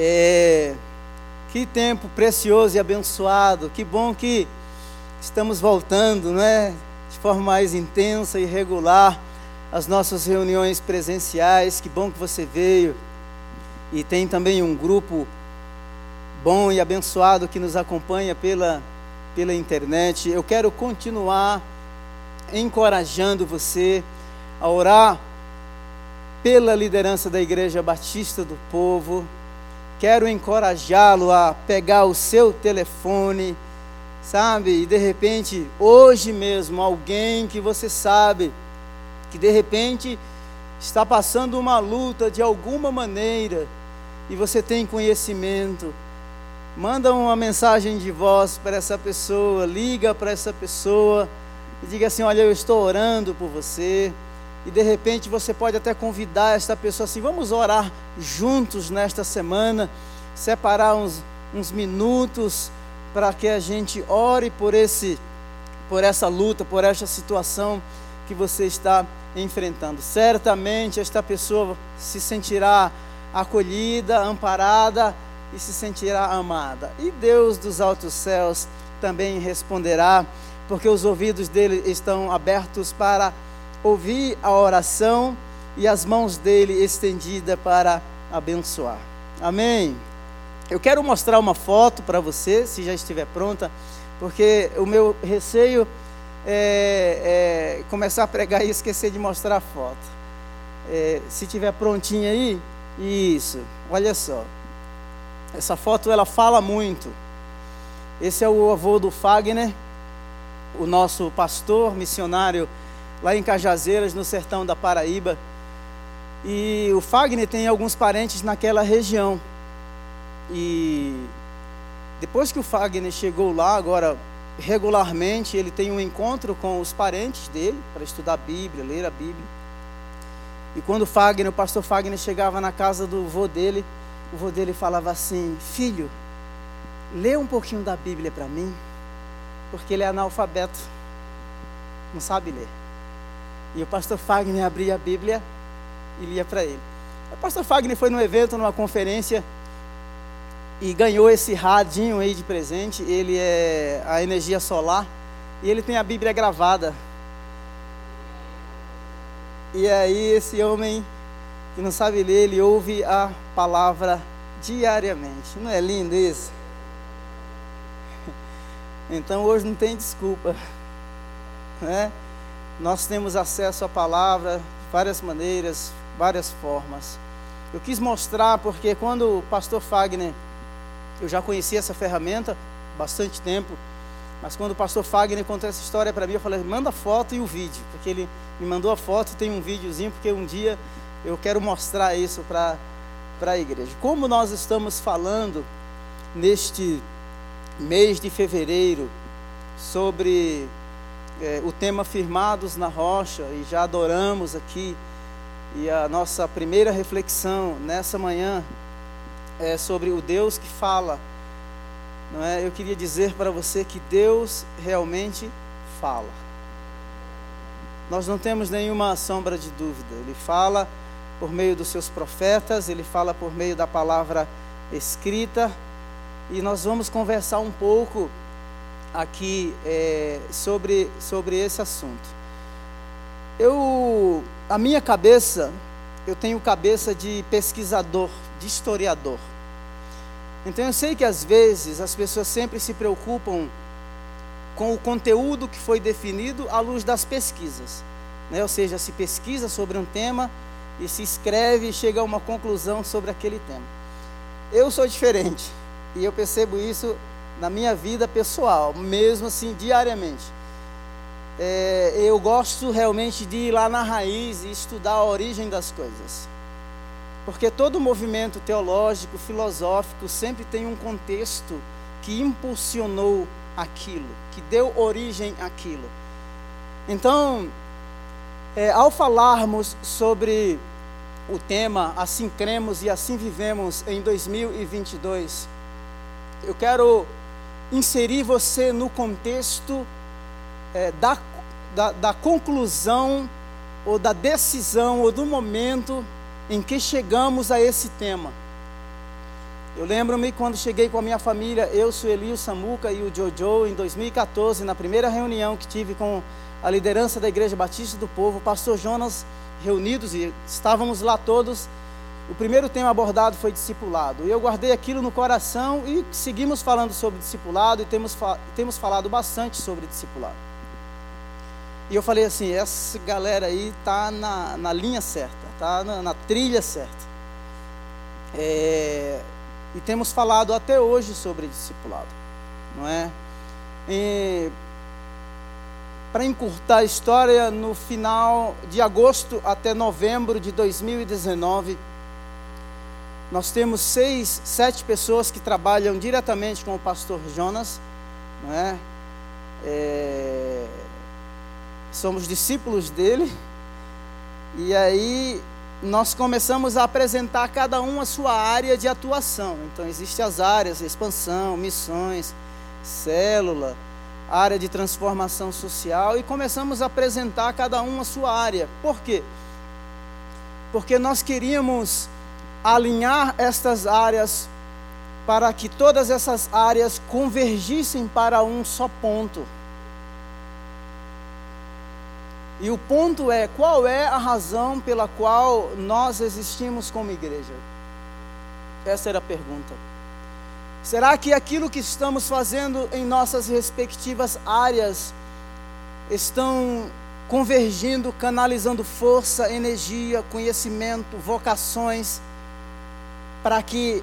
É, que tempo precioso e abençoado. Que bom que estamos voltando, né? De forma mais intensa e regular as nossas reuniões presenciais. Que bom que você veio. E tem também um grupo bom e abençoado que nos acompanha pela, pela internet. Eu quero continuar encorajando você a orar pela liderança da Igreja Batista do Povo. Quero encorajá-lo a pegar o seu telefone, sabe? E de repente, hoje mesmo, alguém que você sabe que de repente está passando uma luta de alguma maneira e você tem conhecimento, manda uma mensagem de voz para essa pessoa, liga para essa pessoa e diga assim: Olha, eu estou orando por você. E de repente você pode até convidar esta pessoa assim: vamos orar juntos nesta semana, separar uns, uns minutos para que a gente ore por esse por essa luta, por esta situação que você está enfrentando. Certamente esta pessoa se sentirá acolhida, amparada e se sentirá amada. E Deus dos altos céus também responderá, porque os ouvidos dele estão abertos para ouvir a oração e as mãos dele estendidas para abençoar. Amém. Eu quero mostrar uma foto para você, se já estiver pronta, porque o meu receio é, é começar a pregar e esquecer de mostrar a foto. É, se tiver prontinha aí, isso. Olha só. Essa foto ela fala muito. Esse é o avô do Fagner, o nosso pastor missionário lá em Cajazeiras, no sertão da Paraíba. E o Fagner tem alguns parentes naquela região. E depois que o Fagner chegou lá, agora regularmente ele tem um encontro com os parentes dele para estudar a Bíblia, ler a Bíblia. E quando o Fagner, o pastor Fagner chegava na casa do vô dele, o vô dele falava assim: Filho, lê um pouquinho da Bíblia para mim, porque ele é analfabeto, não sabe ler. E o pastor Fagner abria a Bíblia e lia para ele. O pastor Fagner foi num evento, numa conferência, e ganhou esse radinho aí de presente. Ele é a energia solar e ele tem a Bíblia gravada. E aí esse homem que não sabe ler, ele ouve a palavra diariamente. Não é lindo isso? Então hoje não tem desculpa, né? Nós temos acesso à palavra de várias maneiras, várias formas. Eu quis mostrar porque quando o pastor Fagner, eu já conhecia essa ferramenta bastante tempo, mas quando o pastor Fagner contou essa história para mim, eu falei: manda foto e o vídeo, porque ele me mandou a foto e tem um videozinho, porque um dia eu quero mostrar isso para a igreja. Como nós estamos falando neste mês de fevereiro sobre é, o tema Firmados na Rocha e já adoramos aqui. E a nossa primeira reflexão nessa manhã é sobre o Deus que fala. Não é? Eu queria dizer para você que Deus realmente fala. Nós não temos nenhuma sombra de dúvida. Ele fala por meio dos seus profetas, ele fala por meio da palavra escrita. E nós vamos conversar um pouco aqui é, sobre, sobre esse assunto. Eu, a minha cabeça, eu tenho cabeça de pesquisador, de historiador. Então eu sei que às vezes as pessoas sempre se preocupam com o conteúdo que foi definido à luz das pesquisas. Né? Ou seja, se pesquisa sobre um tema e se escreve e chega a uma conclusão sobre aquele tema. Eu sou diferente e eu percebo isso na minha vida pessoal, mesmo assim, diariamente. É, eu gosto realmente de ir lá na raiz e estudar a origem das coisas. Porque todo movimento teológico, filosófico, sempre tem um contexto que impulsionou aquilo, que deu origem àquilo. Então, é, ao falarmos sobre o tema Assim Cremos e Assim Vivemos em 2022, eu quero inserir você no contexto é, da, da, da conclusão ou da decisão ou do momento em que chegamos a esse tema. Eu lembro-me quando cheguei com a minha família, eu, Sueli, o Samuca e o Jojo, em 2014, na primeira reunião que tive com a liderança da Igreja Batista do Povo, pastor Jonas, reunidos e estávamos lá todos. O primeiro tema abordado foi discipulado. E eu guardei aquilo no coração e seguimos falando sobre discipulado e temos, temos falado bastante sobre discipulado. E eu falei assim: essa galera aí está na, na linha certa, está na, na, trilha certa. É, e temos falado até hoje sobre discipulado, não é? Para encurtar a história, no final de agosto até novembro de 2019, nós temos seis, sete pessoas que trabalham diretamente com o pastor Jonas, não é? é somos discípulos dele, e aí nós começamos a apresentar cada um a sua área de atuação. Então, existem as áreas, expansão, missões, célula, área de transformação social, e começamos a apresentar cada um a sua área. Por quê? Porque nós queríamos alinhar estas áreas para que todas essas áreas convergissem para um só ponto. E o ponto é: qual é a razão pela qual nós existimos como igreja? Essa era a pergunta. Será que aquilo que estamos fazendo em nossas respectivas áreas estão convergindo, canalizando força, energia, conhecimento, vocações, para que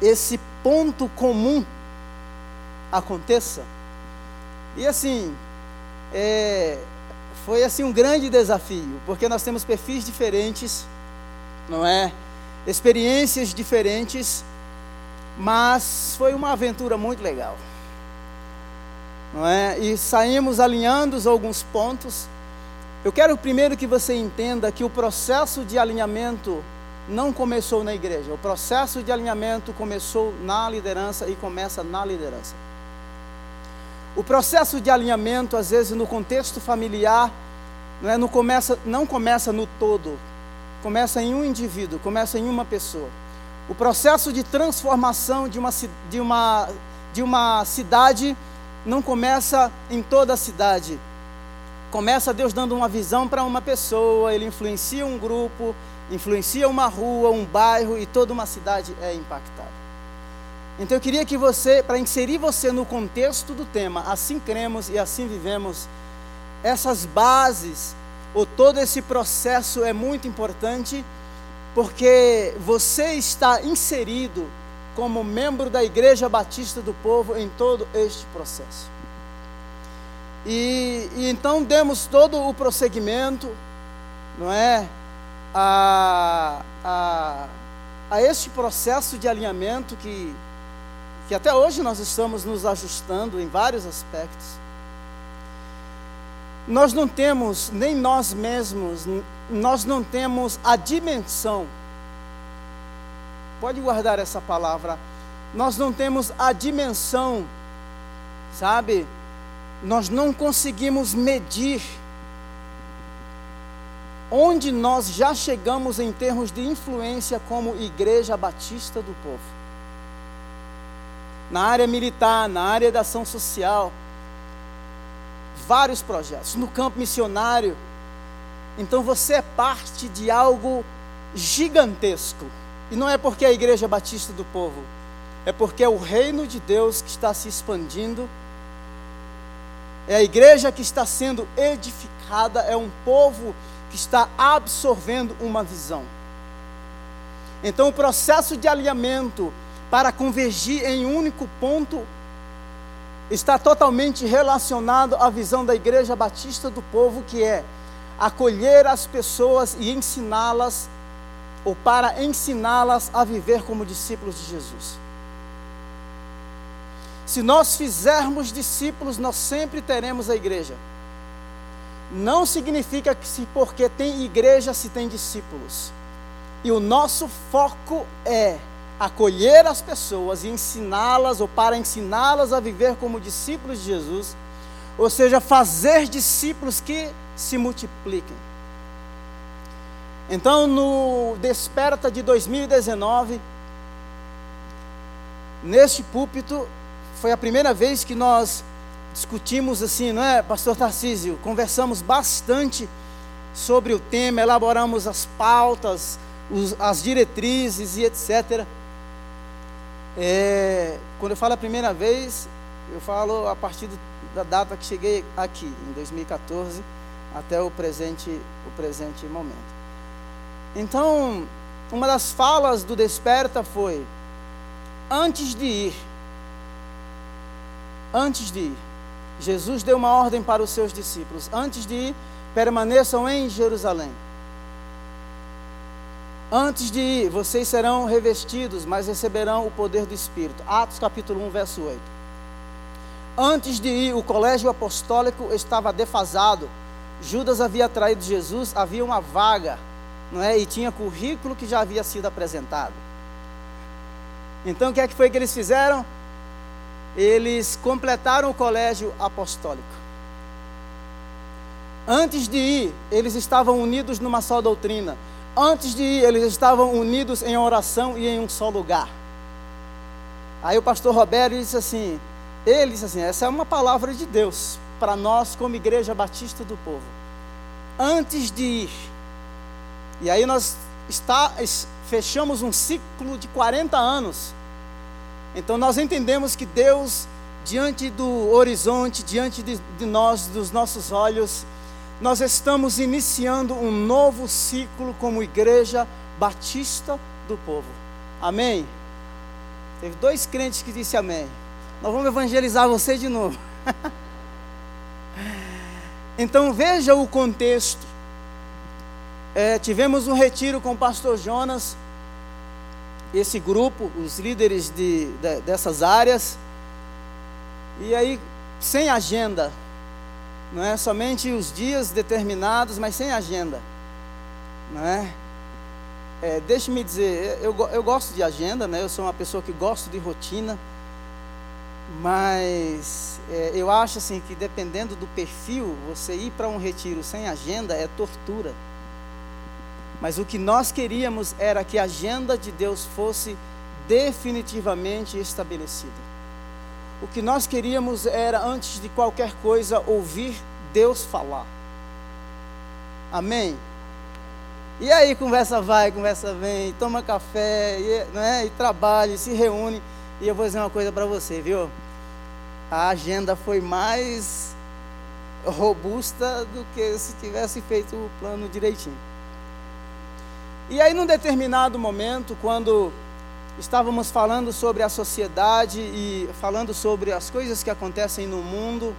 esse ponto comum aconteça? E assim, é, foi assim um grande desafio, porque nós temos perfis diferentes, não é? Experiências diferentes, mas foi uma aventura muito legal. Não é? E saímos alinhando alguns pontos. Eu quero primeiro que você entenda que o processo de alinhamento não começou na igreja. O processo de alinhamento começou na liderança e começa na liderança. O processo de alinhamento, às vezes, no contexto familiar, não, é, não, começa, não começa no todo, começa em um indivíduo, começa em uma pessoa. O processo de transformação de uma, de uma, de uma cidade não começa em toda a cidade. Começa Deus dando uma visão para uma pessoa, ele influencia um grupo, influencia uma rua, um bairro e toda uma cidade é impactada. Então eu queria que você, para inserir você no contexto do tema, assim cremos e assim vivemos, essas bases, ou todo esse processo é muito importante, porque você está inserido como membro da Igreja Batista do Povo em todo este processo. E, e então demos todo o prosseguimento, não é? A, a, a este processo de alinhamento que que até hoje nós estamos nos ajustando em vários aspectos. Nós não temos, nem nós mesmos, nós não temos a dimensão, pode guardar essa palavra, nós não temos a dimensão, sabe? Nós não conseguimos medir onde nós já chegamos em termos de influência como Igreja Batista do Povo na área militar, na área da ação social, vários projetos, no campo missionário. Então você é parte de algo gigantesco. E não é porque é a Igreja Batista do Povo, é porque é o reino de Deus que está se expandindo, é a igreja que está sendo edificada, é um povo que está absorvendo uma visão. Então o processo de alinhamento para convergir em um único ponto está totalmente relacionado à visão da Igreja Batista do Povo, que é acolher as pessoas e ensiná-las, ou para ensiná-las a viver como discípulos de Jesus. Se nós fizermos discípulos, nós sempre teremos a igreja. Não significa que se porque tem igreja se tem discípulos. E o nosso foco é acolher as pessoas e ensiná-las, ou para ensiná-las a viver como discípulos de Jesus, ou seja, fazer discípulos que se multipliquem. Então, no Desperta de 2019, neste púlpito, foi a primeira vez que nós discutimos assim, não é, pastor Tarcísio? Conversamos bastante sobre o tema, elaboramos as pautas, os, as diretrizes e etc. É, quando eu falo a primeira vez, eu falo a partir do, da data que cheguei aqui, em 2014, até o presente, o presente momento. Então, uma das falas do Desperta foi: antes de ir, antes de ir, Jesus deu uma ordem para os seus discípulos: antes de ir, permaneçam em Jerusalém. Antes de ir, vocês serão revestidos, mas receberão o poder do Espírito. Atos capítulo 1, verso 8. Antes de ir, o colégio apostólico estava defasado. Judas havia traído Jesus, havia uma vaga, não é? E tinha currículo que já havia sido apresentado. Então o que é que foi que eles fizeram? Eles completaram o colégio apostólico. Antes de ir, eles estavam unidos numa só doutrina. Antes de ir, eles estavam unidos em oração e em um só lugar. Aí o pastor Roberto disse assim: ele disse assim, essa é uma palavra de Deus para nós como Igreja Batista do Povo. Antes de ir, e aí nós está, fechamos um ciclo de 40 anos então nós entendemos que Deus, diante do horizonte, diante de, de nós, dos nossos olhos, nós estamos iniciando um novo ciclo como igreja batista do povo. Amém? Teve dois crentes que disse amém. Nós vamos evangelizar você de novo. então veja o contexto. É, tivemos um retiro com o pastor Jonas esse grupo, os líderes de, de, dessas áreas, e aí sem agenda, não é somente os dias determinados, mas sem agenda, não é? é Deixe-me dizer, eu, eu gosto de agenda, né? Eu sou uma pessoa que gosto de rotina, mas é, eu acho assim que dependendo do perfil, você ir para um retiro sem agenda é tortura. Mas o que nós queríamos era que a agenda de Deus fosse definitivamente estabelecida. O que nós queríamos era, antes de qualquer coisa, ouvir Deus falar. Amém? E aí, conversa vai, conversa vem, toma café, e, né, e trabalha, e se reúne. E eu vou dizer uma coisa para você, viu? A agenda foi mais robusta do que se tivesse feito o plano direitinho. E aí, num determinado momento, quando estávamos falando sobre a sociedade e falando sobre as coisas que acontecem no mundo,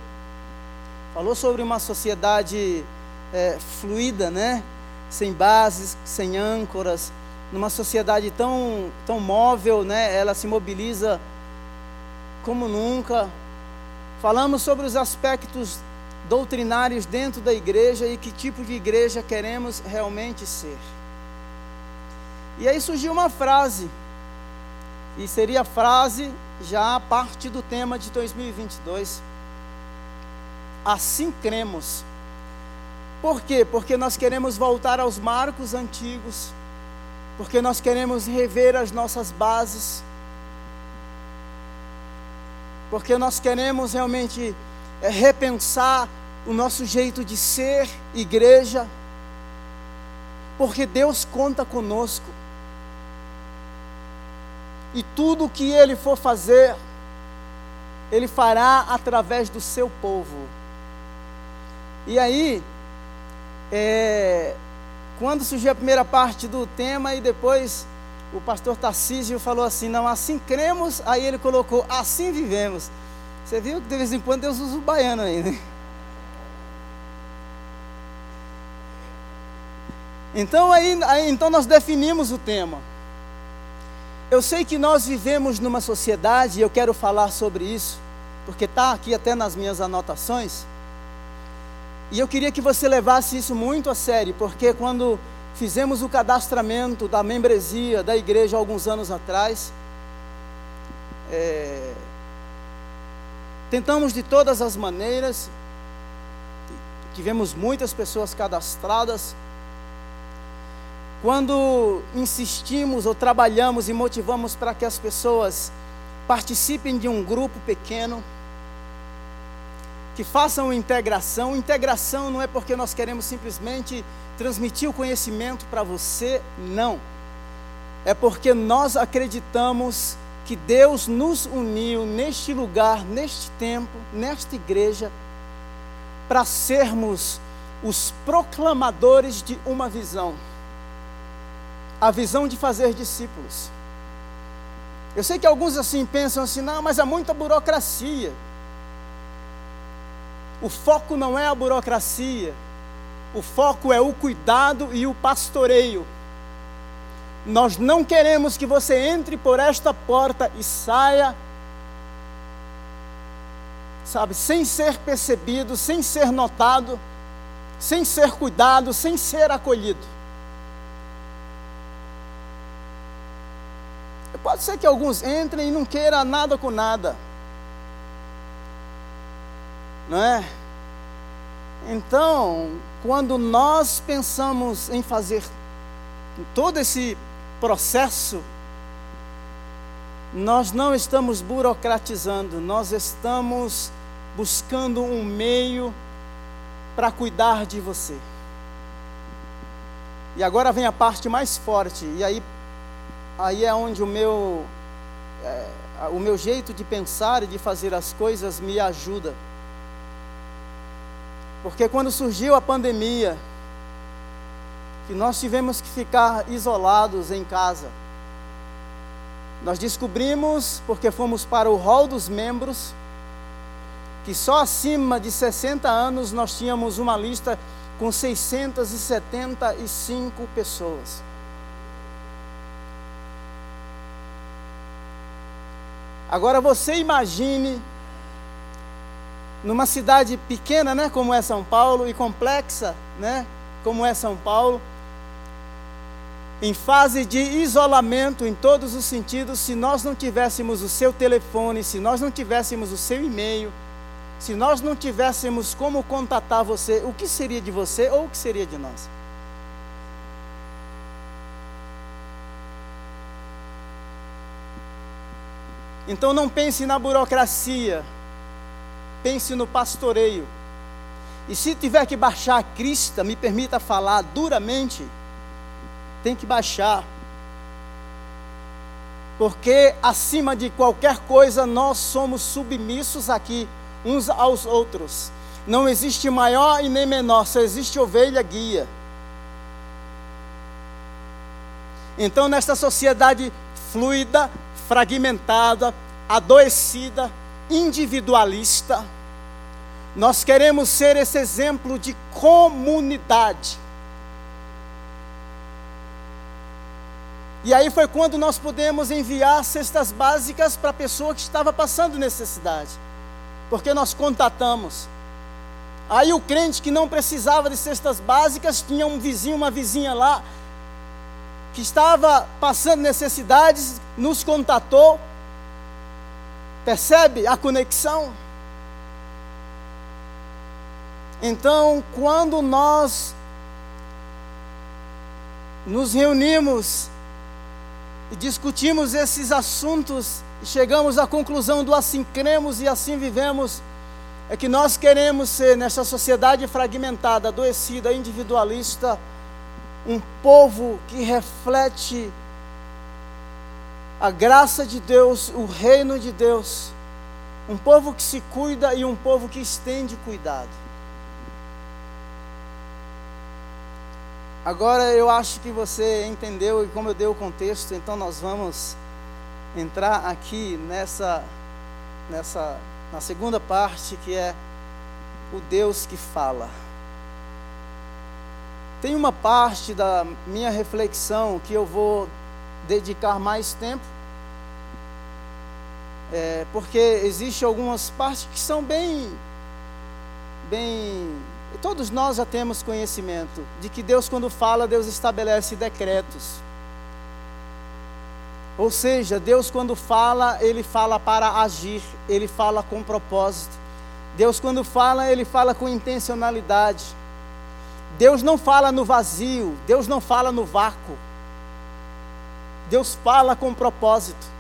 falou sobre uma sociedade é, fluida, né? Sem bases, sem âncoras, numa sociedade tão, tão móvel, né? Ela se mobiliza como nunca. Falamos sobre os aspectos doutrinários dentro da igreja e que tipo de igreja queremos realmente ser. E aí surgiu uma frase, e seria a frase já parte do tema de 2022. Assim cremos. Por quê? Porque nós queremos voltar aos marcos antigos, porque nós queremos rever as nossas bases, porque nós queremos realmente é, repensar o nosso jeito de ser igreja, porque Deus conta conosco. E tudo o que ele for fazer, ele fará através do seu povo. E aí, é, quando surgiu a primeira parte do tema, e depois o pastor Tarcísio falou assim: Não, assim cremos, aí ele colocou: Assim vivemos. Você viu que de vez em quando Deus usa o baiano aí, né? Então, aí, aí, então nós definimos o tema. Eu sei que nós vivemos numa sociedade, e eu quero falar sobre isso, porque está aqui até nas minhas anotações. E eu queria que você levasse isso muito a sério, porque quando fizemos o cadastramento da membresia da igreja alguns anos atrás, é, tentamos de todas as maneiras, tivemos muitas pessoas cadastradas, quando insistimos ou trabalhamos e motivamos para que as pessoas participem de um grupo pequeno, que façam integração. Integração não é porque nós queremos simplesmente transmitir o conhecimento para você, não. É porque nós acreditamos que Deus nos uniu neste lugar, neste tempo, nesta igreja, para sermos os proclamadores de uma visão a visão de fazer discípulos. Eu sei que alguns assim pensam assim, não, mas há muita burocracia. O foco não é a burocracia, o foco é o cuidado e o pastoreio. Nós não queremos que você entre por esta porta e saia, sabe, sem ser percebido, sem ser notado, sem ser cuidado, sem ser acolhido. Pode ser que alguns entrem e não queiram nada com nada. Não é? Então, quando nós pensamos em fazer todo esse processo, nós não estamos burocratizando, nós estamos buscando um meio para cuidar de você. E agora vem a parte mais forte, e aí, aí é onde o meu, é, o meu jeito de pensar e de fazer as coisas me ajuda. Porque quando surgiu a pandemia, que nós tivemos que ficar isolados em casa, nós descobrimos, porque fomos para o hall dos membros, que só acima de 60 anos nós tínhamos uma lista com 675 pessoas. Agora você imagine numa cidade pequena, né, como é São Paulo, e complexa, né, como é São Paulo, em fase de isolamento em todos os sentidos, se nós não tivéssemos o seu telefone, se nós não tivéssemos o seu e-mail, se nós não tivéssemos como contatar você, o que seria de você ou o que seria de nós? Então não pense na burocracia, pense no pastoreio. E se tiver que baixar a crista, me permita falar duramente, tem que baixar. Porque acima de qualquer coisa nós somos submissos aqui uns aos outros. Não existe maior e nem menor, só existe ovelha guia. Então, nesta sociedade fluida, fragmentada, adoecida, individualista, nós queremos ser esse exemplo de comunidade. E aí foi quando nós pudemos enviar cestas básicas para a pessoa que estava passando necessidade, porque nós contatamos. Aí o crente que não precisava de cestas básicas tinha um vizinho, uma vizinha lá, que estava passando necessidades, nos contatou Percebe a conexão? Então, quando nós nos reunimos e discutimos esses assuntos e chegamos à conclusão do assim cremos e assim vivemos, é que nós queremos ser, nessa sociedade fragmentada, adoecida, individualista, um povo que reflete a graça de Deus, o reino de Deus, um povo que se cuida e um povo que estende cuidado. Agora eu acho que você entendeu e como eu dei o contexto, então nós vamos entrar aqui nessa nessa na segunda parte que é o Deus que fala. Tem uma parte da minha reflexão que eu vou dedicar mais tempo, é, porque existe algumas partes que são bem, bem, todos nós já temos conhecimento de que Deus quando fala, Deus estabelece decretos. Ou seja, Deus quando fala, Ele fala para agir, Ele fala com propósito. Deus quando fala, Ele fala com intencionalidade. Deus não fala no vazio, Deus não fala no vácuo. Deus fala com propósito.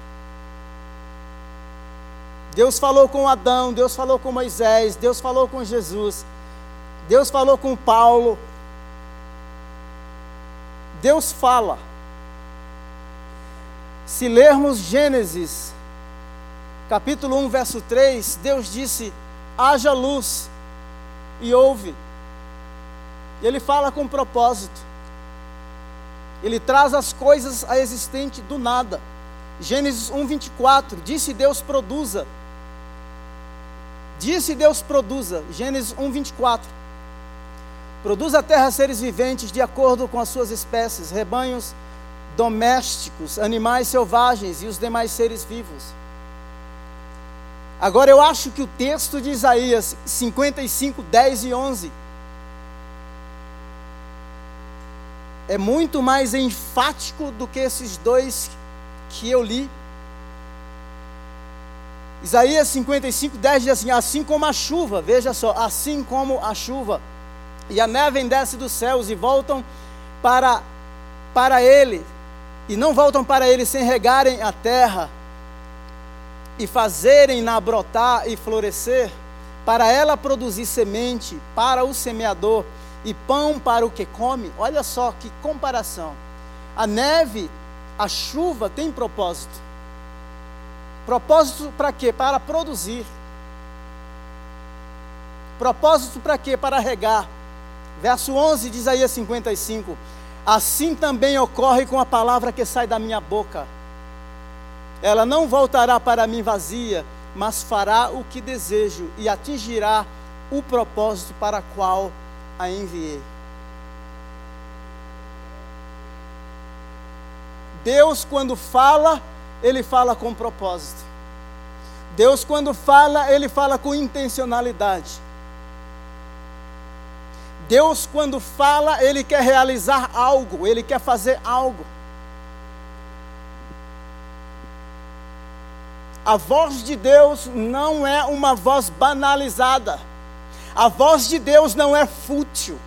Deus falou com Adão, Deus falou com Moisés, Deus falou com Jesus, Deus falou com Paulo. Deus fala. Se lermos Gênesis, capítulo 1, verso 3, Deus disse: haja luz, e houve. E ele fala com propósito. Ele traz as coisas a existente do nada. Gênesis 1, 24, disse Deus produza. Disse Deus produza. Gênesis 1, 24. Produz a terra seres viventes de acordo com as suas espécies, rebanhos domésticos, animais selvagens e os demais seres vivos. Agora eu acho que o texto de Isaías 55, 10 e 11 é muito mais enfático do que esses dois que eu li. Isaías 55, 10 diz assim: Assim como a chuva, veja só, assim como a chuva, e a neve desce dos céus e voltam para, para ele, e não voltam para ele sem regarem a terra e fazerem-na brotar e florescer, para ela produzir semente para o semeador e pão para o que come. Olha só que comparação. A neve, a chuva tem propósito. Propósito para quê? Para produzir. Propósito para quê? Para regar. Verso 11 de Isaías 55. Assim também ocorre com a palavra que sai da minha boca. Ela não voltará para mim vazia, mas fará o que desejo e atingirá o propósito para qual a enviei. Deus, quando fala, Ele fala com propósito. Deus, quando fala, Ele fala com intencionalidade. Deus, quando fala, Ele quer realizar algo, Ele quer fazer algo. A voz de Deus não é uma voz banalizada. A voz de Deus não é fútil.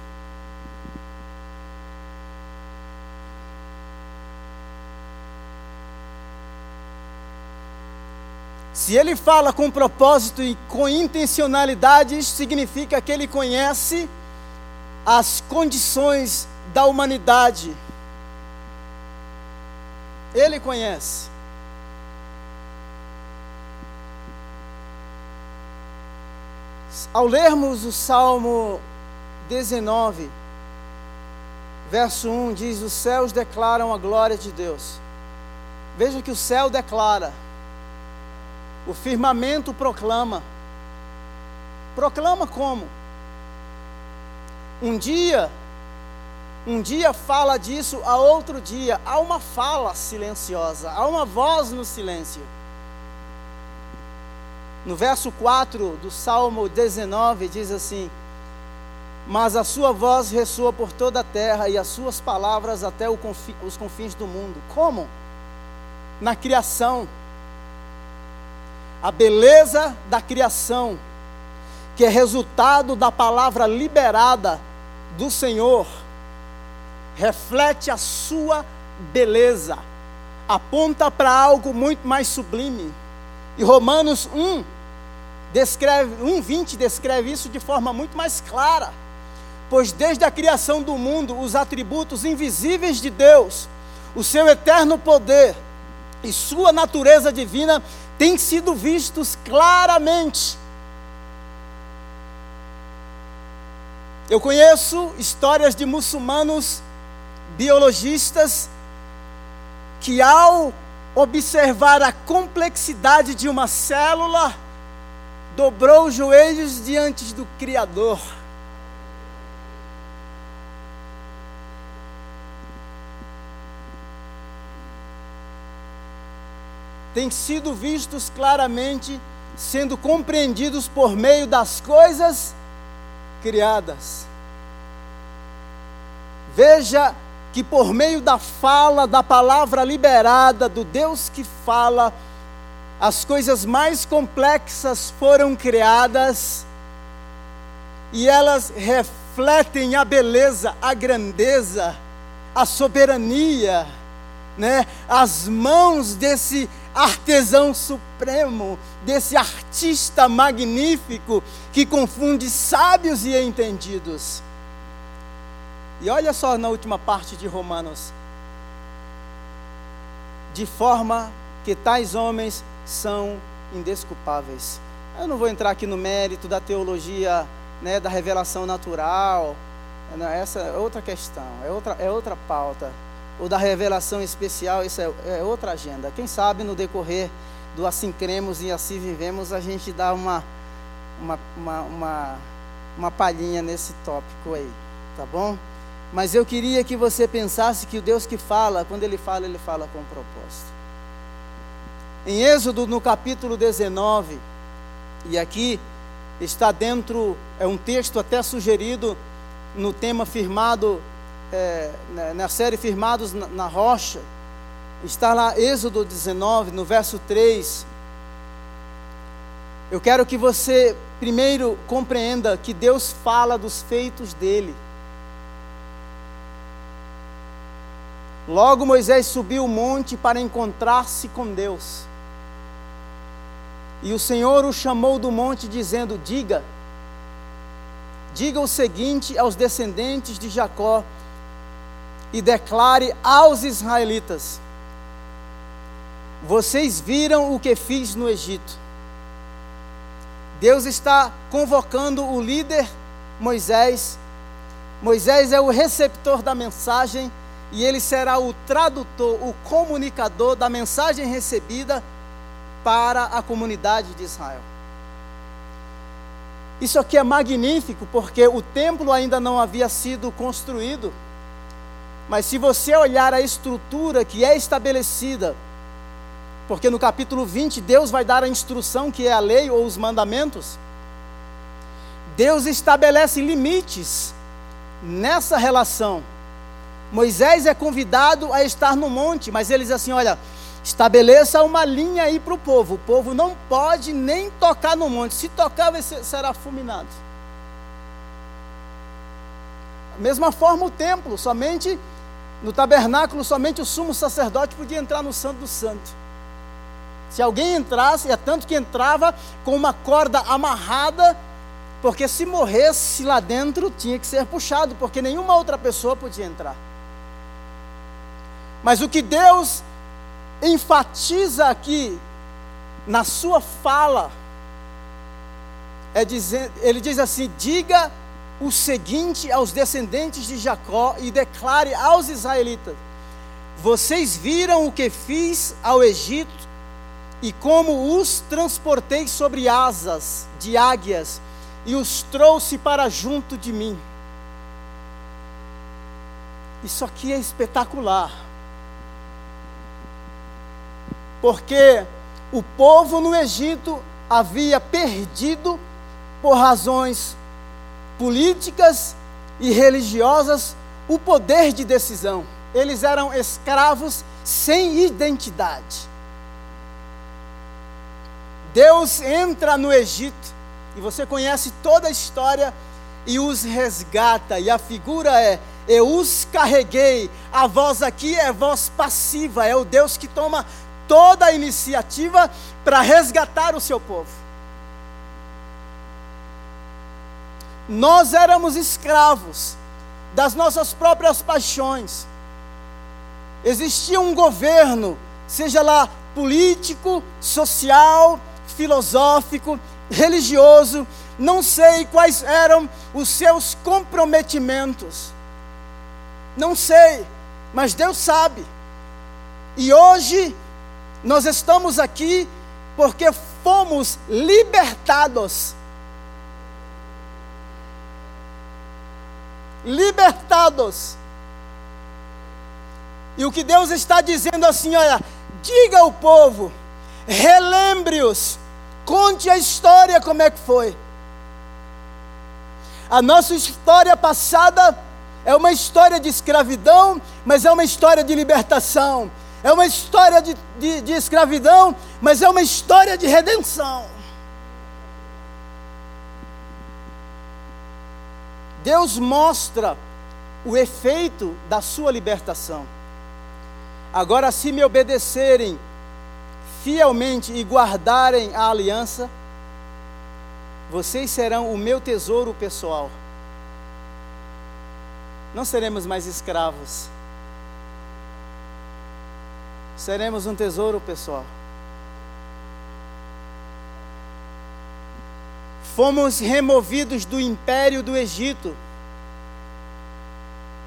Se ele fala com propósito e com intencionalidade, isso significa que ele conhece as condições da humanidade. Ele conhece. Ao lermos o Salmo 19, verso 1 diz: Os céus declaram a glória de Deus. Veja que o céu declara, o firmamento proclama. Proclama como? Um dia, um dia fala disso, a outro dia há uma fala silenciosa, há uma voz no silêncio. No verso 4 do Salmo 19 diz assim: Mas a sua voz ressoa por toda a terra e as suas palavras até os confins do mundo. Como? Na criação. A beleza da criação, que é resultado da palavra liberada do Senhor, reflete a sua beleza, aponta para algo muito mais sublime. E Romanos 1 descreve, 1:20 descreve isso de forma muito mais clara. Pois desde a criação do mundo, os atributos invisíveis de Deus, o seu eterno poder e sua natureza divina têm sido vistos claramente. Eu conheço histórias de muçulmanos biologistas que, ao observar a complexidade de uma célula, dobrou os joelhos diante do Criador. Tem sido vistos claramente, sendo compreendidos por meio das coisas criadas. Veja que por meio da fala, da palavra liberada, do Deus que fala, as coisas mais complexas foram criadas e elas refletem a beleza, a grandeza, a soberania, né, as mãos desse artesão supremo, desse artista magnífico que confunde sábios e entendidos. E olha só na última parte de Romanos. De forma que tais homens são indesculpáveis. Eu não vou entrar aqui no mérito da teologia, né, da revelação natural. Essa é outra questão, é outra, é outra pauta ou da revelação especial, isso é, é outra agenda. Quem sabe no decorrer do assim cremos e assim vivemos, a gente dá uma, uma, uma, uma, uma palhinha nesse tópico aí, tá bom? Mas eu queria que você pensasse que o Deus que fala, quando Ele fala, Ele fala com propósito. Em Êxodo, no capítulo 19, e aqui está dentro, é um texto até sugerido no tema firmado é, na série Firmados na, na Rocha, está lá Êxodo 19, no verso 3. Eu quero que você primeiro compreenda que Deus fala dos feitos dele. Logo Moisés subiu o monte para encontrar-se com Deus. E o Senhor o chamou do monte, dizendo: Diga, diga o seguinte aos descendentes de Jacó e declare aos israelitas: Vocês viram o que fiz no Egito. Deus está convocando o líder Moisés. Moisés é o receptor da mensagem e ele será o tradutor, o comunicador da mensagem recebida para a comunidade de Israel. Isso aqui é magnífico porque o templo ainda não havia sido construído. Mas se você olhar a estrutura que é estabelecida, porque no capítulo 20 Deus vai dar a instrução que é a lei ou os mandamentos, Deus estabelece limites nessa relação. Moisés é convidado a estar no monte, mas ele diz assim: olha, estabeleça uma linha aí para o povo. O povo não pode nem tocar no monte. Se tocar, ser, será fulminado. Da mesma forma, o templo, somente no tabernáculo, somente o sumo sacerdote podia entrar no Santo do Santo. Se alguém entrasse, é tanto que entrava com uma corda amarrada, porque se morresse lá dentro, tinha que ser puxado, porque nenhuma outra pessoa podia entrar. Mas o que Deus enfatiza aqui, na sua fala, é dizer, ele diz assim: diga o seguinte aos descendentes de Jacó e declare aos israelitas: Vocês viram o que fiz ao Egito e como os transportei sobre asas de águias e os trouxe para junto de mim. Isso aqui é espetacular. Porque o povo no Egito havia perdido por razões políticas e religiosas o poder de decisão. Eles eram escravos sem identidade. Deus entra no Egito, e você conhece toda a história, e os resgata, e a figura é: eu os carreguei. A voz aqui é voz passiva, é o Deus que toma toda a iniciativa para resgatar o seu povo. Nós éramos escravos das nossas próprias paixões. Existia um governo, seja lá político, social, filosófico, religioso, não sei quais eram os seus comprometimentos. Não sei, mas Deus sabe. E hoje nós estamos aqui porque fomos libertados libertados. E o que Deus está dizendo assim, olha, diga ao povo, relembre-os, conte a história como é que foi. A nossa história passada é uma história de escravidão, mas é uma história de libertação. É uma história de, de, de escravidão, mas é uma história de redenção. Deus mostra o efeito da sua libertação. Agora, se me obedecerem fielmente e guardarem a aliança, vocês serão o meu tesouro pessoal. Não seremos mais escravos. Seremos um tesouro pessoal. Fomos removidos do império do Egito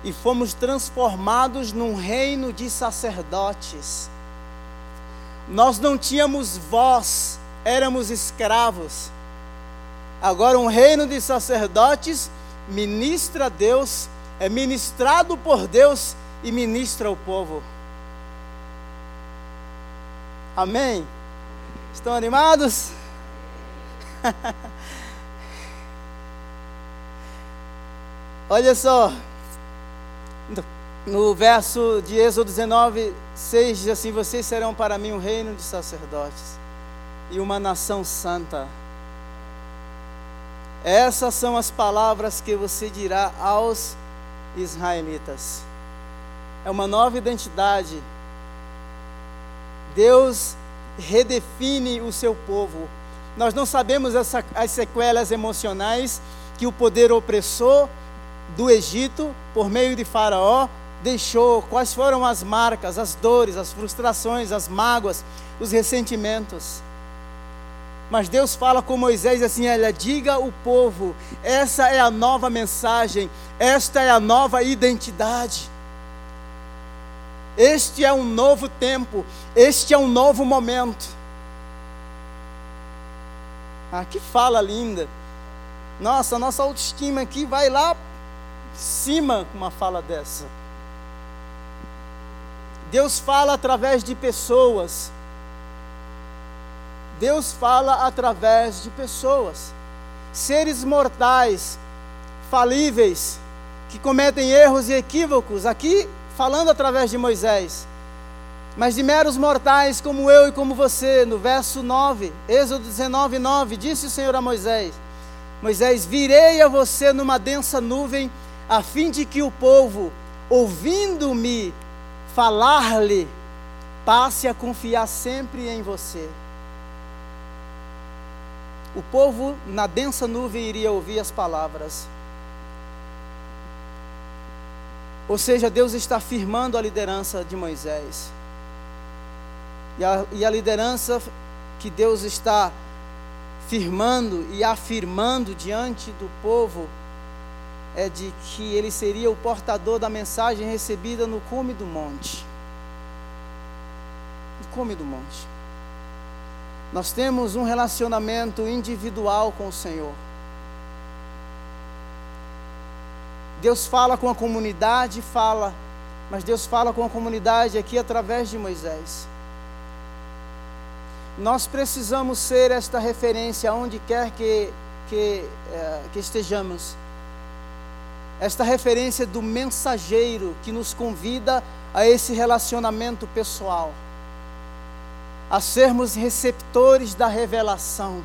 e fomos transformados num reino de sacerdotes. Nós não tínhamos voz, éramos escravos. Agora, um reino de sacerdotes ministra a Deus, é ministrado por Deus e ministra o povo. Amém? Estão animados? Olha só, no verso de Êxodo 19, 6 diz assim: Vocês serão para mim um reino de sacerdotes e uma nação santa. Essas são as palavras que você dirá aos israelitas. É uma nova identidade. Deus redefine o seu povo. Nós não sabemos essa, as sequelas emocionais que o poder opressor do Egito, por meio de Faraó, deixou, quais foram as marcas, as dores, as frustrações, as mágoas, os ressentimentos. Mas Deus fala com Moisés assim: olha, diga ao povo, essa é a nova mensagem, esta é a nova identidade. Este é um novo tempo, este é um novo momento. Ah, que fala linda. Nossa, nossa autoestima aqui vai lá cima com uma fala dessa. Deus fala através de pessoas. Deus fala através de pessoas. Seres mortais, falíveis, que cometem erros e equívocos, aqui falando através de Moisés. Mas de meros mortais como eu e como você, no verso 9, Êxodo 19, 9, disse o Senhor a Moisés: Moisés, virei a você numa densa nuvem a fim de que o povo, ouvindo-me falar-lhe, passe a confiar sempre em você. O povo na densa nuvem iria ouvir as palavras. Ou seja, Deus está firmando a liderança de Moisés. E a, e a liderança que Deus está firmando e afirmando diante do povo é de que ele seria o portador da mensagem recebida no cume do monte. No cume do monte. Nós temos um relacionamento individual com o Senhor. Deus fala com a comunidade, fala, mas Deus fala com a comunidade aqui através de Moisés. Nós precisamos ser esta referência onde quer que, que, é, que estejamos. Esta referência do mensageiro que nos convida a esse relacionamento pessoal, a sermos receptores da revelação.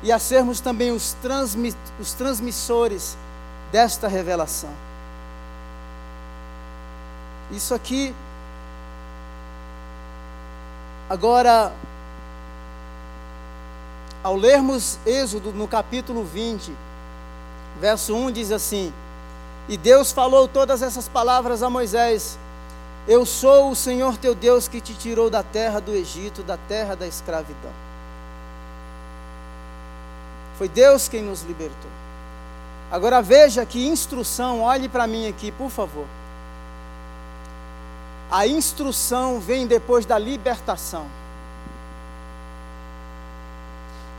E a sermos também os, os transmissores desta revelação. Isso aqui, agora, ao lermos Êxodo no capítulo 20, verso 1 diz assim: e Deus falou todas essas palavras a Moisés: Eu sou o Senhor teu Deus que te tirou da terra do Egito, da terra da escravidão. Foi Deus quem nos libertou. Agora veja que instrução, olhe para mim aqui, por favor. A instrução vem depois da libertação.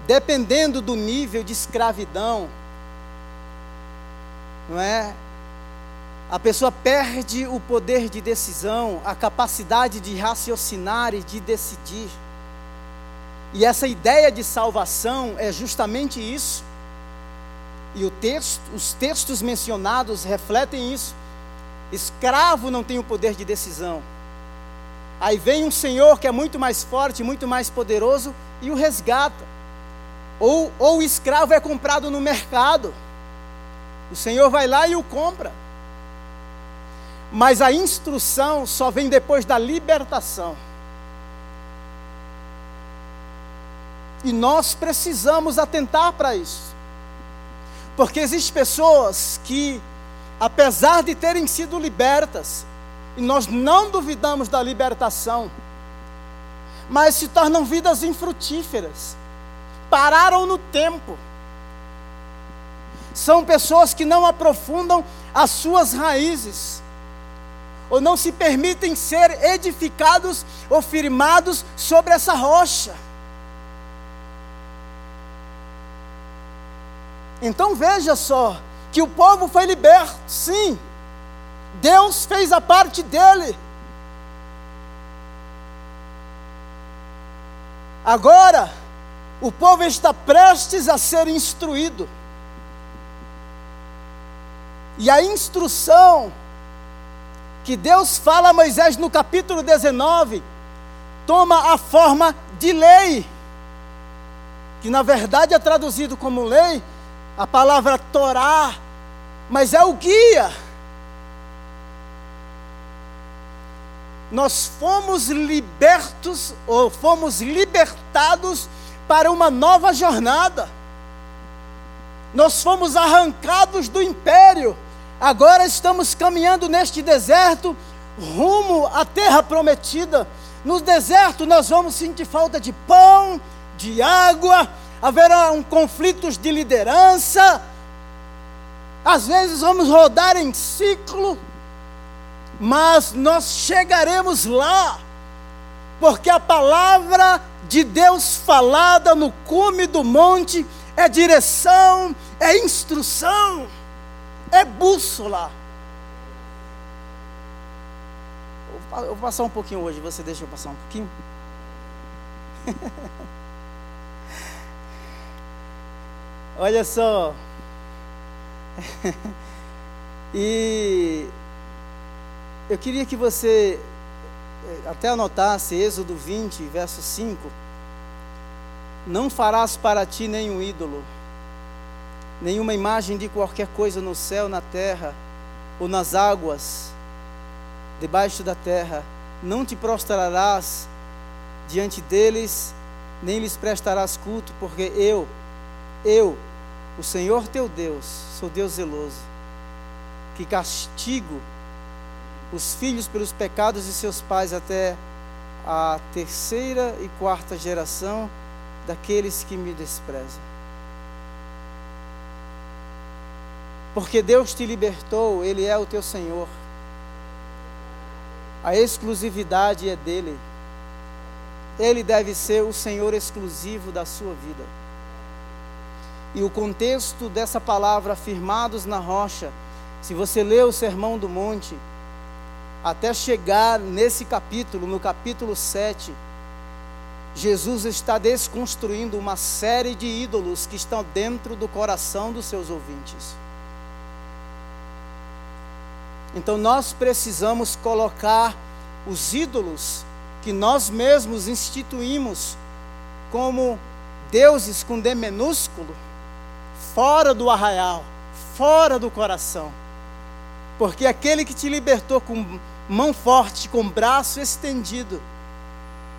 Dependendo do nível de escravidão, não é? a pessoa perde o poder de decisão, a capacidade de raciocinar e de decidir. E essa ideia de salvação é justamente isso. E texto, os textos mencionados refletem isso. Escravo não tem o poder de decisão. Aí vem um Senhor que é muito mais forte, muito mais poderoso e o resgata. Ou, ou o escravo é comprado no mercado. O Senhor vai lá e o compra. Mas a instrução só vem depois da libertação. E nós precisamos atentar para isso. Porque existem pessoas que, apesar de terem sido libertas, e nós não duvidamos da libertação, mas se tornam vidas infrutíferas, pararam no tempo. São pessoas que não aprofundam as suas raízes, ou não se permitem ser edificados ou firmados sobre essa rocha. Então veja só, que o povo foi liberto, sim. Deus fez a parte dele. Agora, o povo está prestes a ser instruído. E a instrução que Deus fala a Moisés no capítulo 19 toma a forma de lei, que na verdade é traduzido como lei, a palavra Torá, mas é o guia. Nós fomos libertos, ou fomos libertados para uma nova jornada. Nós fomos arrancados do império, agora estamos caminhando neste deserto rumo à terra prometida. No deserto nós vamos sentir falta de pão, de água, haverá conflitos de liderança, às vezes vamos rodar em ciclo, mas nós chegaremos lá, porque a palavra de Deus falada no cume do monte é direção, é instrução, é bússola. Eu vou passar um pouquinho hoje, você deixa eu passar um pouquinho? Olha só. e eu queria que você eh, até anotasse Êxodo 20, verso 5. Não farás para ti nenhum ídolo, nenhuma imagem de qualquer coisa no céu, na terra ou nas águas, debaixo da terra. Não te prostrarás diante deles, nem lhes prestarás culto, porque eu, eu, o Senhor teu Deus, sou Deus zeloso, que castigo os filhos pelos pecados de seus pais até a terceira e quarta geração daqueles que me desprezam. Porque Deus te libertou, Ele é o teu Senhor. A exclusividade é dele. Ele deve ser o Senhor exclusivo da sua vida. E o contexto dessa palavra, firmados na rocha, se você lê o Sermão do Monte, até chegar nesse capítulo, no capítulo 7, Jesus está desconstruindo uma série de ídolos que estão dentro do coração dos seus ouvintes. Então nós precisamos colocar os ídolos que nós mesmos instituímos como deuses com D minúsculo fora do arraial, fora do coração. Porque aquele que te libertou com mão forte, com braço estendido,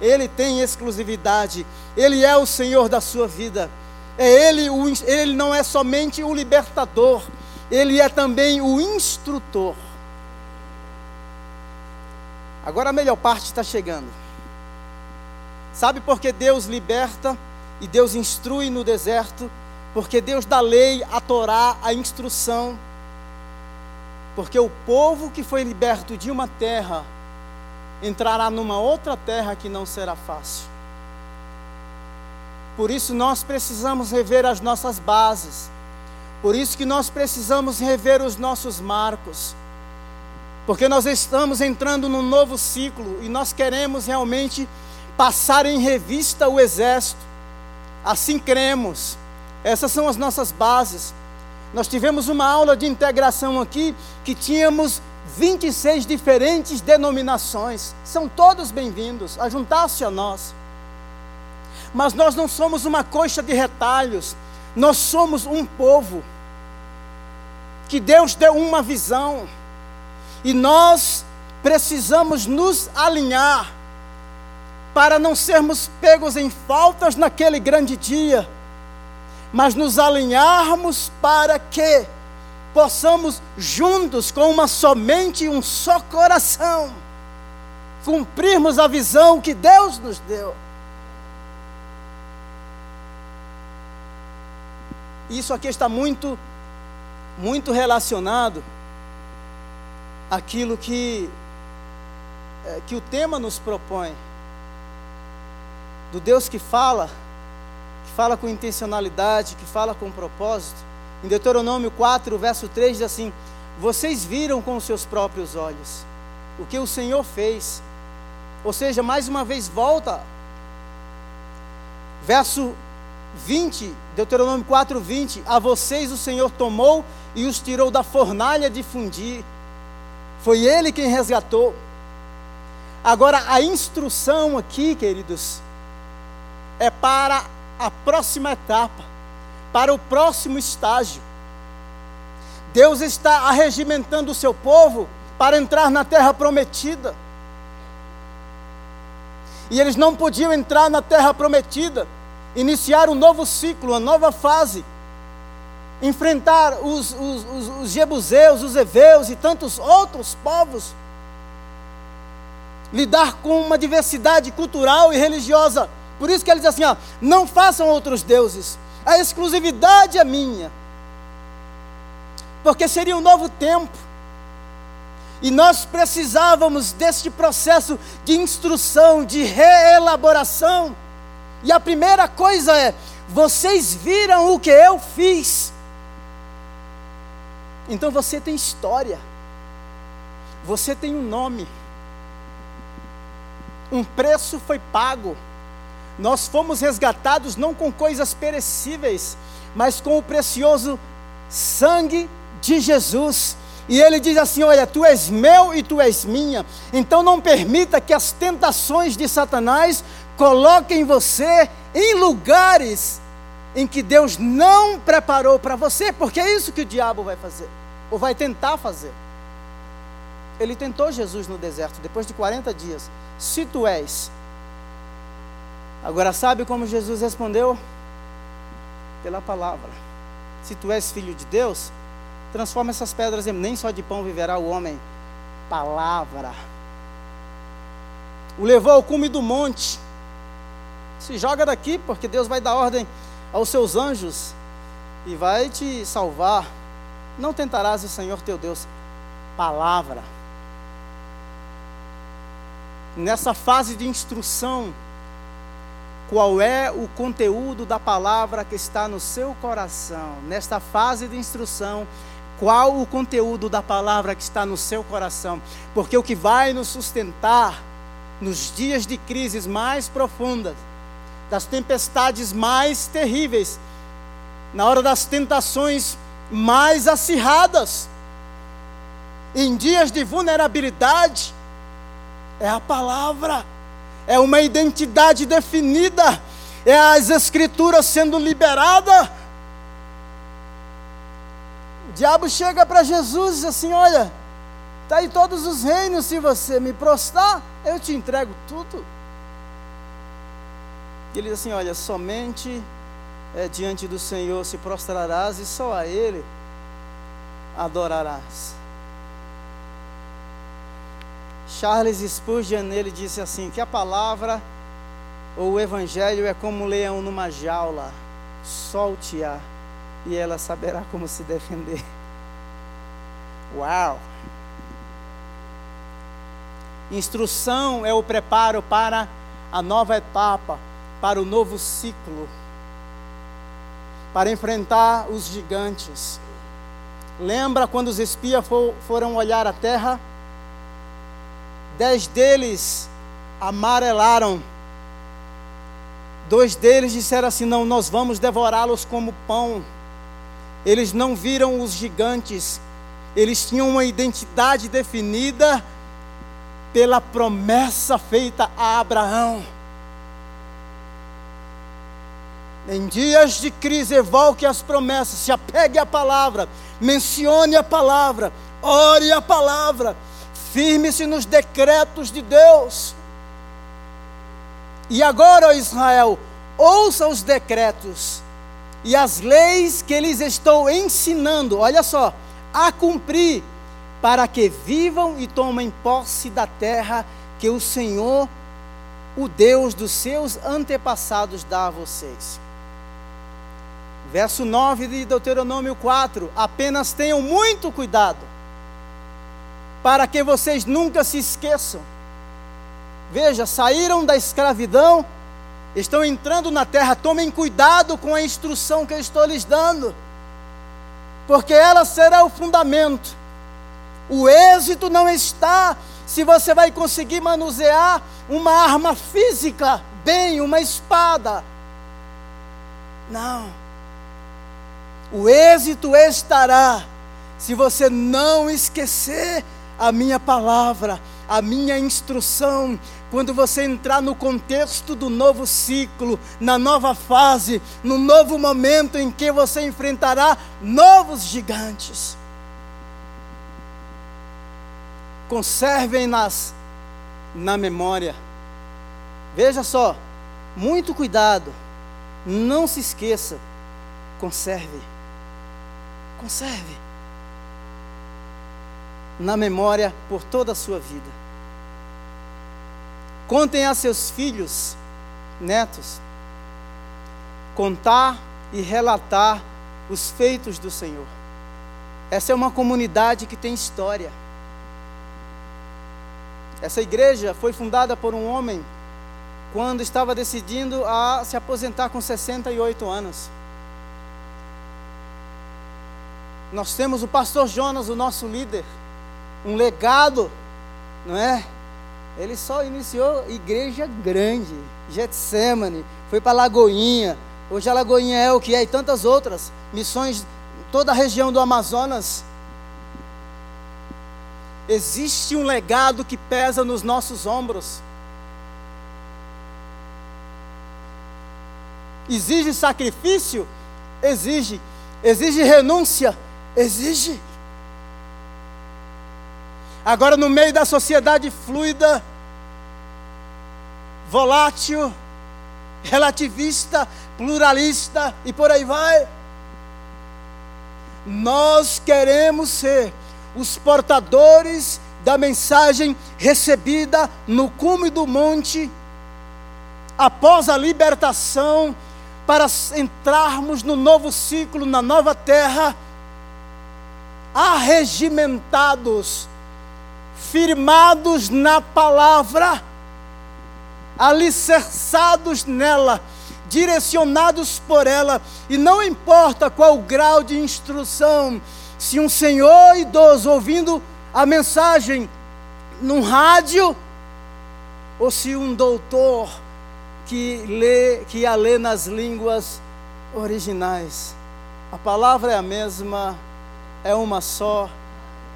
ele tem exclusividade, ele é o Senhor da sua vida. É ele, o, ele não é somente o libertador, ele é também o instrutor. Agora a melhor parte está chegando. Sabe por que Deus liberta e Deus instrui no deserto? Porque Deus dá lei, a Torá, a instrução. Porque o povo que foi liberto de uma terra entrará numa outra terra que não será fácil. Por isso nós precisamos rever as nossas bases. Por isso que nós precisamos rever os nossos marcos. Porque nós estamos entrando num novo ciclo e nós queremos realmente passar em revista o exército. Assim cremos. Essas são as nossas bases. Nós tivemos uma aula de integração aqui que tínhamos 26 diferentes denominações. São todos bem-vindos a juntar-se a nós. Mas nós não somos uma coxa de retalhos. Nós somos um povo que Deus deu uma visão. E nós precisamos nos alinhar para não sermos pegos em faltas naquele grande dia, mas nos alinharmos para que possamos juntos, com uma somente e um só coração, cumprirmos a visão que Deus nos deu. Isso aqui está muito, muito relacionado àquilo que, é, que o tema nos propõe. Do Deus que fala, que fala com intencionalidade, que fala com propósito. Em Deuteronômio 4, verso 3 diz assim: Vocês viram com os seus próprios olhos o que o Senhor fez. Ou seja, mais uma vez volta. Verso 20, Deuteronômio 4, 20: A vocês o Senhor tomou e os tirou da fornalha de fundir. Foi Ele quem resgatou. Agora, a instrução aqui, queridos, é para a próxima etapa, para o próximo estágio. Deus está arregimentando o seu povo para entrar na terra prometida. E eles não podiam entrar na terra prometida iniciar um novo ciclo, uma nova fase, enfrentar os, os, os, os jebuseus, os heveus e tantos outros povos, lidar com uma diversidade cultural e religiosa. Por isso que ele diz assim: ó, não façam outros deuses, a exclusividade é minha, porque seria um novo tempo. E nós precisávamos deste processo de instrução, de reelaboração e a primeira coisa é: vocês viram o que eu fiz. Então você tem história. Você tem um nome. Um preço foi pago. Nós fomos resgatados não com coisas perecíveis, mas com o precioso sangue de Jesus. E ele diz assim: Olha, tu és meu e tu és minha. Então não permita que as tentações de Satanás coloquem você em lugares em que Deus não preparou para você, porque é isso que o diabo vai fazer, ou vai tentar fazer. Ele tentou Jesus no deserto, depois de 40 dias. Se tu és. Agora, sabe como Jesus respondeu? Pela palavra. Se tu és filho de Deus, transforma essas pedras em nem só de pão viverá o homem. Palavra. O levou ao cume do monte se joga daqui, porque Deus vai dar ordem aos seus anjos e vai te salvar. Não tentarás o Senhor teu Deus. Palavra. Nessa fase de instrução, qual é o conteúdo da palavra que está no seu coração? Nesta fase de instrução, qual o conteúdo da palavra que está no seu coração? Porque o que vai nos sustentar nos dias de crises mais profundas das tempestades mais terríveis, na hora das tentações mais acirradas, em dias de vulnerabilidade, é a palavra, é uma identidade definida, é as escrituras sendo liberadas. O diabo chega para Jesus e diz assim: Olha, está aí todos os reinos, se você me prostrar, eu te entrego tudo. E ele diz assim: Olha, somente é, diante do Senhor se prostrarás e só a Ele adorarás. Charles Spurgeon ele disse assim que a palavra ou o evangelho é como um leão numa jaula, solte-a e ela saberá como se defender. Uau! Instrução é o preparo para a nova etapa para o novo ciclo, para enfrentar os gigantes. Lembra quando os espias for, foram olhar a terra? Dez deles amarelaram. Dois deles disseram assim: Não, nós vamos devorá-los como pão. Eles não viram os gigantes, eles tinham uma identidade definida pela promessa feita a Abraão. Em dias de crise, evoque as promessas, se apegue à palavra, mencione a palavra, ore a palavra, firme-se nos decretos de Deus. E agora, ó Israel, ouça os decretos e as leis que lhes estou ensinando, olha só, a cumprir, para que vivam e tomem posse da terra que o Senhor, o Deus dos seus antepassados, dá a vocês. Verso 9 de Deuteronômio 4: apenas tenham muito cuidado, para que vocês nunca se esqueçam. Veja, saíram da escravidão, estão entrando na terra, tomem cuidado com a instrução que eu estou lhes dando, porque ela será o fundamento. O êxito não está se você vai conseguir manusear uma arma física, bem, uma espada. Não. O êxito estará se você não esquecer a minha palavra, a minha instrução, quando você entrar no contexto do novo ciclo, na nova fase, no novo momento em que você enfrentará novos gigantes. Conservem-nas na memória. Veja só, muito cuidado, não se esqueça, conserve. Conserve na memória por toda a sua vida. Contem a seus filhos, netos, contar e relatar os feitos do Senhor. Essa é uma comunidade que tem história. Essa igreja foi fundada por um homem quando estava decidindo a se aposentar com 68 anos. Nós temos o pastor Jonas, o nosso líder, um legado, não é? Ele só iniciou igreja grande, Getsemane, foi para Lagoinha, hoje a Lagoinha é o que é, e tantas outras missões, toda a região do Amazonas. Existe um legado que pesa nos nossos ombros. Exige sacrifício? Exige. Exige renúncia? Exige. Agora, no meio da sociedade fluida, volátil, relativista, pluralista e por aí vai, nós queremos ser os portadores da mensagem recebida no cume do monte, após a libertação, para entrarmos no novo ciclo, na nova terra arregimentados, firmados na palavra, alicerçados nela, direcionados por ela, e não importa qual grau de instrução, se um senhor idoso ouvindo a mensagem num rádio, ou se um doutor que lê, que a lê nas línguas originais. A palavra é a mesma, é uma só,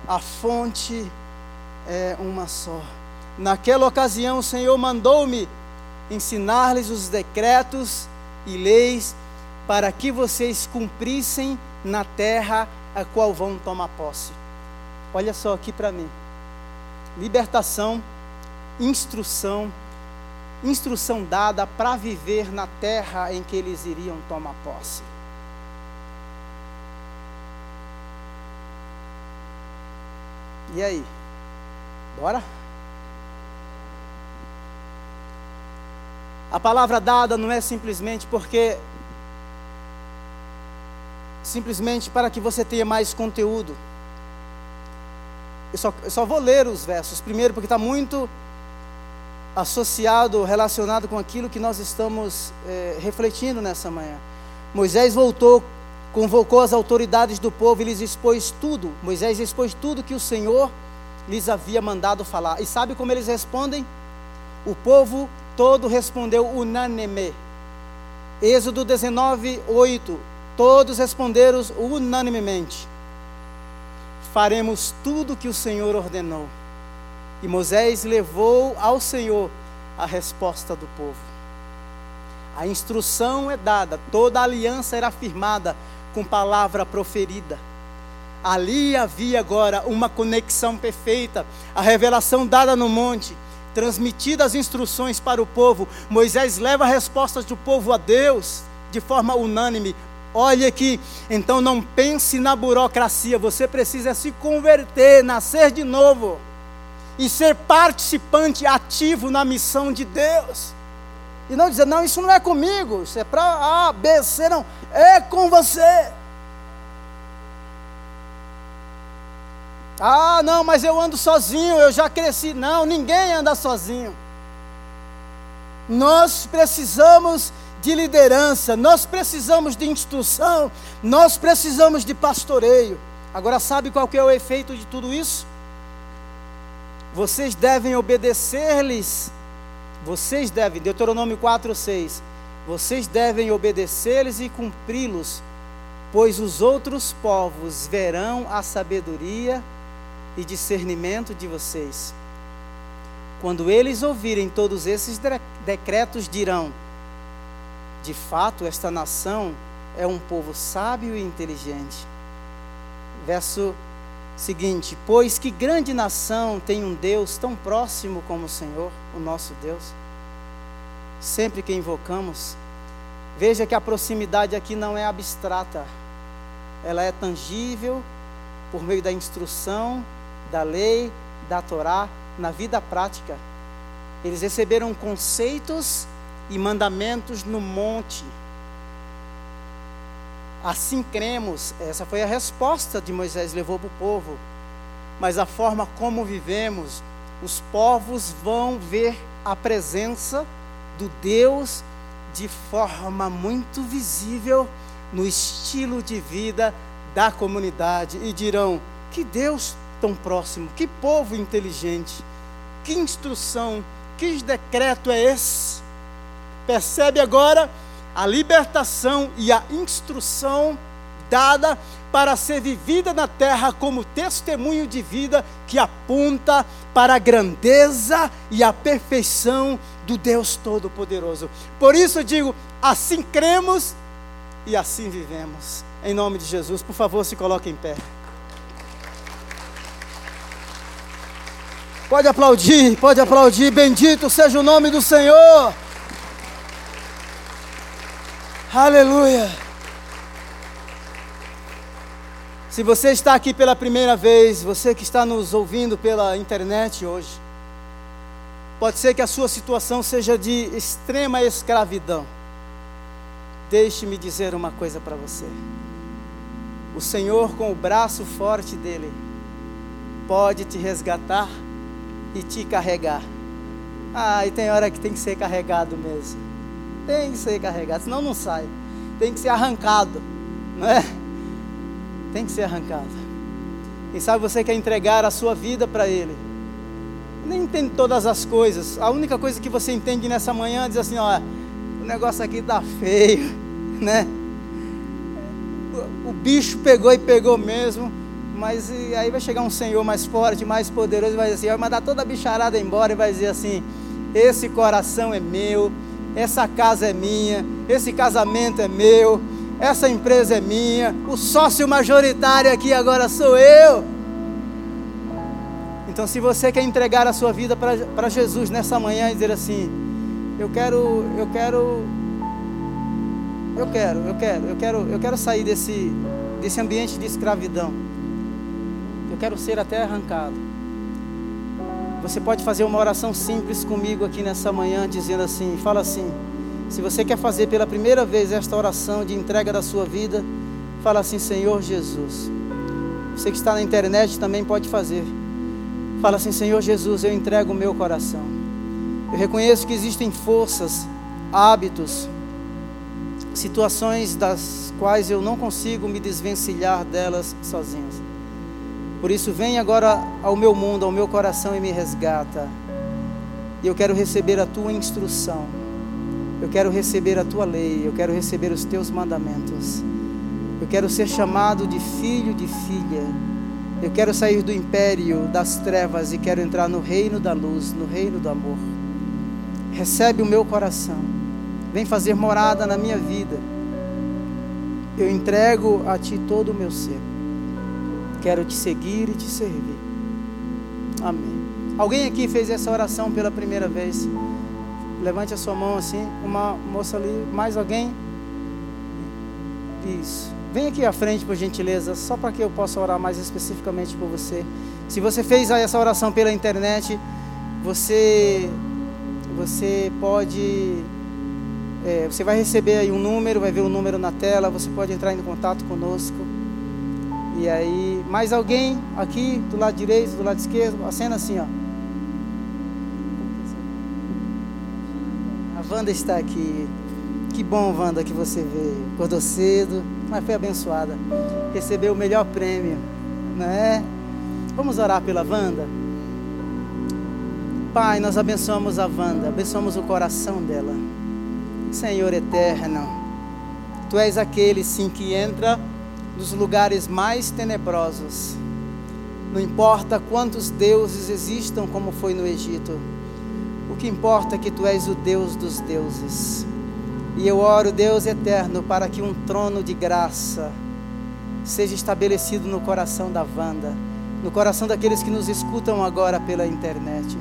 a fonte é uma só. Naquela ocasião, o Senhor mandou-me ensinar-lhes os decretos e leis para que vocês cumprissem na terra a qual vão tomar posse. Olha só aqui para mim: libertação, instrução, instrução dada para viver na terra em que eles iriam tomar posse. E aí? Bora? A palavra dada não é simplesmente porque simplesmente para que você tenha mais conteúdo. Eu só, eu só vou ler os versos primeiro porque está muito associado, relacionado com aquilo que nós estamos é, refletindo nessa manhã. Moisés voltou, convocou as autoridades do povo e lhes expôs tudo. Moisés expôs tudo que o Senhor lhes havia mandado falar. E sabe como eles respondem? O povo todo respondeu unânime. Êxodo 19, 8. Todos responderam unanimemente: Faremos tudo que o Senhor ordenou. E Moisés levou ao Senhor a resposta do povo. A instrução é dada, toda aliança era firmada com palavra proferida. Ali havia agora uma conexão perfeita, a revelação dada no monte, transmitida as instruções para o povo. Moisés leva as respostas do povo a Deus de forma unânime. Olha aqui, então não pense na burocracia, você precisa se converter, nascer de novo e ser participante ativo na missão de Deus. E não dizer, não, isso não é comigo, isso é para A, B, C, não, é com você. Ah, não, mas eu ando sozinho, eu já cresci. Não, ninguém anda sozinho. Nós precisamos de liderança, nós precisamos de instrução, nós precisamos de pastoreio. Agora, sabe qual que é o efeito de tudo isso? Vocês devem obedecer-lhes. Vocês devem, Deuteronômio 4, 6. Vocês devem obedecer-lhes e cumpri-los, pois os outros povos verão a sabedoria e discernimento de vocês. Quando eles ouvirem todos esses decretos, dirão: De fato, esta nação é um povo sábio e inteligente. Verso seguinte: Pois que grande nação tem um Deus tão próximo como o Senhor, o nosso Deus. Sempre que invocamos, veja que a proximidade aqui não é abstrata, ela é tangível por meio da instrução da lei, da Torá, na vida prática. Eles receberam conceitos e mandamentos no monte. Assim cremos, essa foi a resposta de Moisés levou para o povo. Mas a forma como vivemos, os povos vão ver a presença do Deus de forma muito visível no estilo de vida da comunidade e dirão: que Deus tão próximo, que povo inteligente, que instrução, que decreto é esse? Percebe agora a libertação e a instrução dada para ser vivida na terra como testemunho de vida que aponta para a grandeza e a perfeição do Deus Todo-Poderoso. Por isso digo: assim cremos e assim vivemos. Em nome de Jesus, por favor, se coloque em pé. Pode aplaudir, pode aplaudir. Bendito seja o nome do Senhor. Aleluia. Se você está aqui pela primeira vez, você que está nos ouvindo pela internet hoje, pode ser que a sua situação seja de extrema escravidão. Deixe-me dizer uma coisa para você. O Senhor, com o braço forte dele, pode te resgatar e te carregar. Ah, e tem hora que tem que ser carregado mesmo. Tem que ser carregado, senão não sai. Tem que ser arrancado, não é? Tem que ser arrancado. Quem sabe você quer entregar a sua vida para Ele. Nem entende todas as coisas. A única coisa que você entende nessa manhã é dizer assim, ó, o negócio aqui tá feio, né? O bicho pegou e pegou mesmo mas aí vai chegar um Senhor mais forte, mais poderoso, vai dizer assim, vai mandar toda a bicharada embora e vai dizer assim: esse coração é meu, essa casa é minha, esse casamento é meu, essa empresa é minha, o sócio majoritário aqui agora sou eu. Então, se você quer entregar a sua vida para Jesus nessa manhã e dizer assim: eu quero, eu quero, eu quero, eu quero, eu quero, eu quero sair desse, desse ambiente de escravidão quero ser até arrancado. Você pode fazer uma oração simples comigo aqui nessa manhã, dizendo assim: fala assim. Se você quer fazer pela primeira vez esta oração de entrega da sua vida, fala assim: Senhor Jesus. Você que está na internet também pode fazer. Fala assim: Senhor Jesus, eu entrego o meu coração. Eu reconheço que existem forças, hábitos, situações das quais eu não consigo me desvencilhar delas sozinhos. Por isso, vem agora ao meu mundo, ao meu coração e me resgata. E eu quero receber a tua instrução. Eu quero receber a tua lei. Eu quero receber os teus mandamentos. Eu quero ser chamado de filho, de filha. Eu quero sair do império das trevas e quero entrar no reino da luz, no reino do amor. Recebe o meu coração. Vem fazer morada na minha vida. Eu entrego a ti todo o meu ser. Quero te seguir e te servir. Amém. Alguém aqui fez essa oração pela primeira vez? Levante a sua mão assim. Uma moça ali. Mais alguém? Isso. Vem aqui à frente, por gentileza, só para que eu possa orar mais especificamente por você. Se você fez essa oração pela internet, você, você pode, é, você vai receber aí um número, vai ver o um número na tela, você pode entrar em contato conosco. E aí, mais alguém aqui do lado direito, do lado esquerdo, acena assim, ó. A Wanda está aqui. Que bom, Wanda, que você veio. Acordou cedo, mas foi abençoada. Recebeu o melhor prêmio, né? Vamos orar pela Wanda? Pai, nós abençoamos a Wanda, abençoamos o coração dela. Senhor eterno, Tu és aquele sim que entra nos lugares mais tenebrosos. Não importa quantos deuses existam, como foi no Egito, o que importa é que Tu és o Deus dos deuses. E eu oro, Deus eterno, para que um trono de graça seja estabelecido no coração da Wanda, no coração daqueles que nos escutam agora pela internet.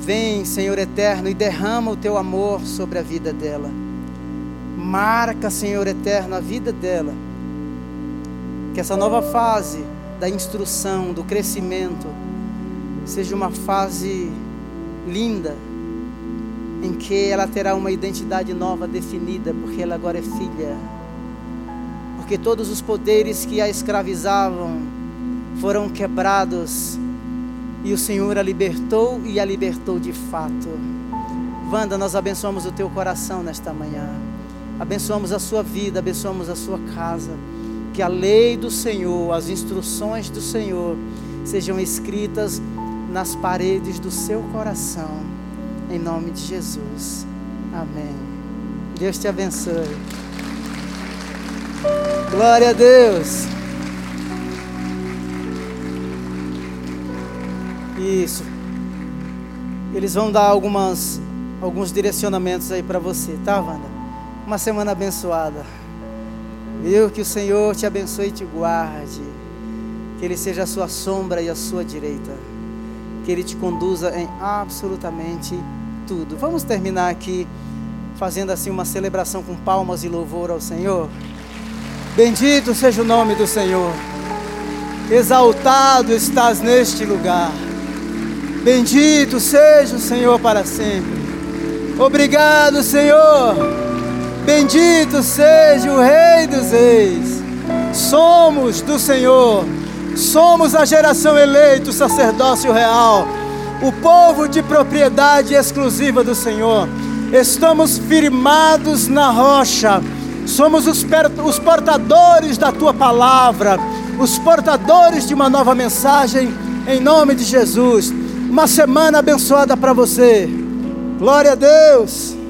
Vem, Senhor eterno, e derrama o teu amor sobre a vida dela. Marca, Senhor eterno, a vida dela. Que essa nova fase da instrução, do crescimento, seja uma fase linda, em que ela terá uma identidade nova definida, porque ela agora é filha. Porque todos os poderes que a escravizavam foram quebrados e o Senhor a libertou e a libertou de fato. Wanda, nós abençoamos o teu coração nesta manhã. Abençoamos a sua vida, abençoamos a sua casa. Que a lei do Senhor, as instruções do Senhor sejam escritas nas paredes do seu coração em nome de Jesus. Amém. Deus te abençoe. Glória a Deus. Isso. Eles vão dar algumas, alguns direcionamentos aí para você, tá, Wanda? Uma semana abençoada. Viu? Que o Senhor te abençoe e te guarde. Que Ele seja a sua sombra e a sua direita. Que Ele te conduza em absolutamente tudo. Vamos terminar aqui fazendo assim uma celebração com palmas e louvor ao Senhor. Bendito seja o nome do Senhor. Exaltado estás neste lugar. Bendito seja o Senhor para sempre. Obrigado, Senhor. Bendito seja o Rei dos Reis. Somos do Senhor. Somos a geração eleita, o sacerdócio real o povo de propriedade exclusiva do Senhor. Estamos firmados na rocha, somos os, os portadores da tua palavra, os portadores de uma nova mensagem, em nome de Jesus. Uma semana abençoada para você. Glória a Deus.